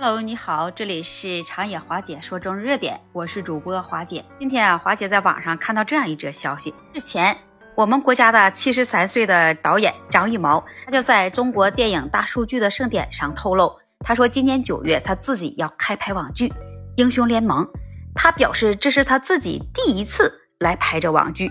Hello，你好，这里是长野华姐说中热点，我是主播华姐。今天啊，华姐在网上看到这样一则消息，日前我们国家的七十三岁的导演张艺谋，他就在中国电影大数据的盛典上透露，他说今年九月他自己要开拍网剧《英雄联盟》，他表示这是他自己第一次来拍这网剧，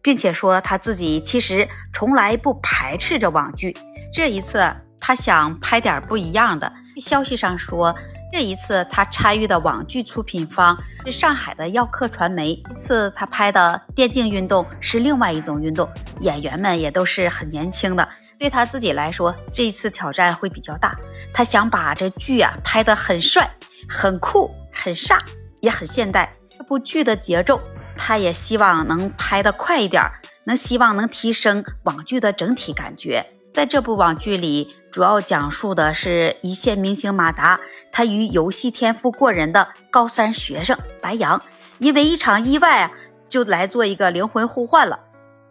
并且说他自己其实从来不排斥这网剧，这一次他想拍点不一样的。消息上说，这一次他参与的网剧出品方是上海的耀客传媒。这次他拍的电竞运动是另外一种运动，演员们也都是很年轻的。对他自己来说，这一次挑战会比较大。他想把这剧啊拍得很帅、很酷、很飒，也很现代。这部剧的节奏，他也希望能拍得快一点，能希望能提升网剧的整体感觉。在这部网剧里，主要讲述的是一线明星马达，他与游戏天赋过人的高三学生白羊，因为一场意外啊，就来做一个灵魂互换了。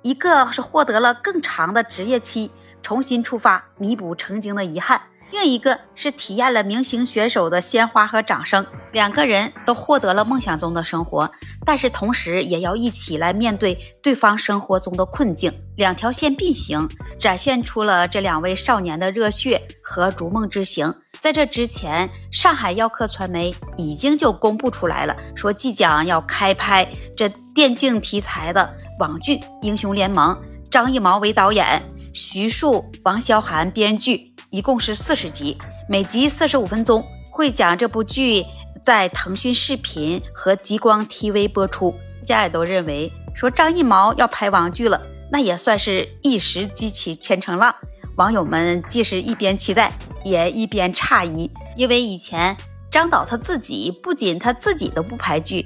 一个是获得了更长的职业期，重新出发，弥补曾经的遗憾。另一个是体验了明星选手的鲜花和掌声，两个人都获得了梦想中的生活，但是同时也要一起来面对对方生活中的困境。两条线并行，展现出了这两位少年的热血和逐梦之行。在这之前，上海耀客传媒已经就公布出来了，说即将要开拍这电竞题材的网剧《英雄联盟》，张艺谋为导演，徐树、王潇涵编剧。一共是四十集，每集四十五分钟，会讲这部剧在腾讯视频和极光 TV 播出。大家也都认为说张艺谋要拍网剧了，那也算是一时激起千层浪。网友们既是一边期待，也一边诧异，因为以前张导他自己不仅他自己都不拍剧，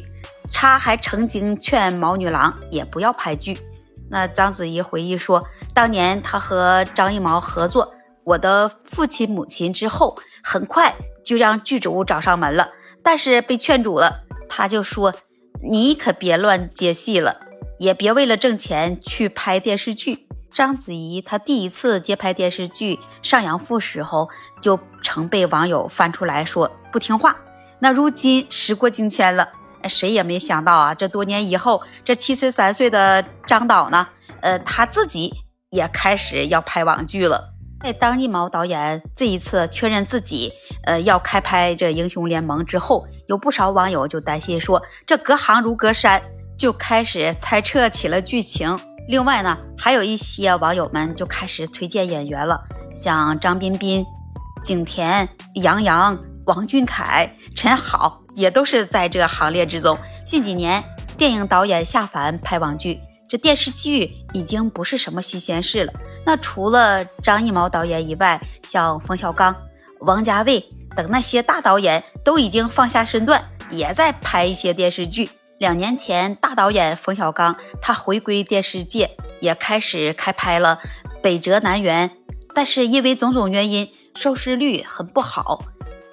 他还曾经劝毛女郎也不要拍剧。那章子怡回忆说，当年他和张艺谋合作。我的父亲母亲之后，很快就让剧组找上门了，但是被劝阻了。他就说：“你可别乱接戏了，也别为了挣钱去拍电视剧。”章子怡她第一次接拍电视剧《上阳赋》时候，就曾被网友翻出来说不听话。那如今时过境迁了，谁也没想到啊，这多年以后，这七十三岁的张导呢，呃，他自己也开始要拍网剧了。在张艺谋导演这一次确认自己，呃，要开拍这《英雄联盟》之后，有不少网友就担心说，这隔行如隔山，就开始猜测起了剧情。另外呢，还有一些网友们就开始推荐演员了，像张彬彬、景甜、杨洋、王俊凯、陈好，也都是在这个行列之中。近几年，电影导演下凡拍网剧。这电视剧已经不是什么新鲜事了。那除了张艺谋导演以外，像冯小刚、王家卫等那些大导演都已经放下身段，也在拍一些电视剧。两年前，大导演冯小刚他回归电视界，也开始开拍了《北辙南辕》，但是因为种种原因，收视率很不好。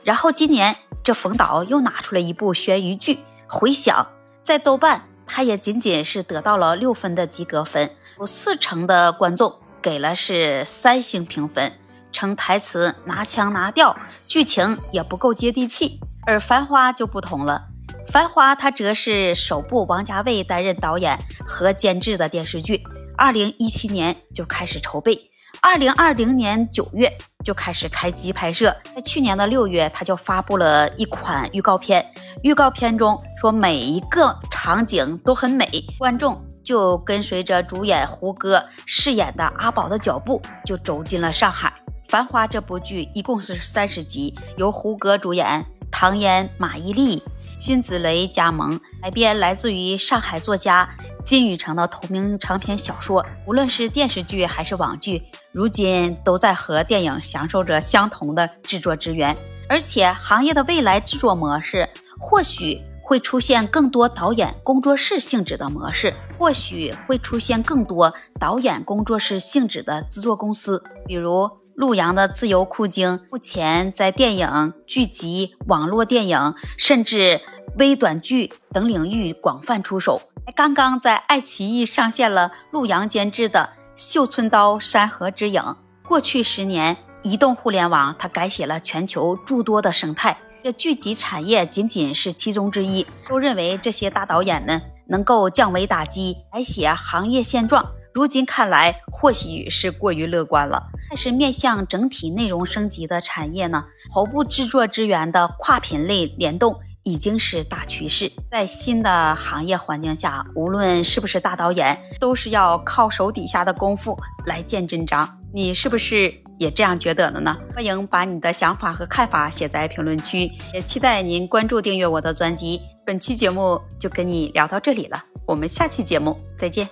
然后今年，这冯导又拿出了一部悬疑剧《回响》，在豆瓣。他也仅仅是得到了六分的及格分，有四成的观众给了是三星评分，称台词拿腔拿调，剧情也不够接地气。而《繁花》就不同了，《繁花》它则是首部王家卫担任导演和监制的电视剧，二零一七年就开始筹备，二零二零年九月就开始开机拍摄，在去年的六月他就发布了一款预告片，预告片中说每一个。场景都很美，观众就跟随着主演胡歌饰演的阿宝的脚步，就走进了上海。《繁花》这部剧一共是三十集，由胡歌主演，唐嫣、马伊琍、辛芷蕾加盟，改编来自于上海作家金宇澄的同名长篇小说。无论是电视剧还是网剧，如今都在和电影享受着相同的制作资源，而且行业的未来制作模式或许。会出现更多导演工作室性质的模式，或许会出现更多导演工作室性质的制作公司，比如陆阳的自由酷鲸，目前在电影、剧集、网络电影，甚至微短剧等领域广泛出手。刚刚在爱奇艺上线了陆阳监制的《绣春刀山河之影》。过去十年，移动互联网它改写了全球诸多的生态。这剧集产业仅仅是其中之一，都认为这些大导演们能够降维打击，改写行业现状。如今看来，或许是过于乐观了。但是面向整体内容升级的产业呢，头部制作资源的跨品类联动已经是大趋势。在新的行业环境下，无论是不是大导演，都是要靠手底下的功夫来见真章。你是不是也这样觉得的呢？欢迎把你的想法和看法写在评论区，也期待您关注订阅我的专辑。本期节目就跟你聊到这里了，我们下期节目再见。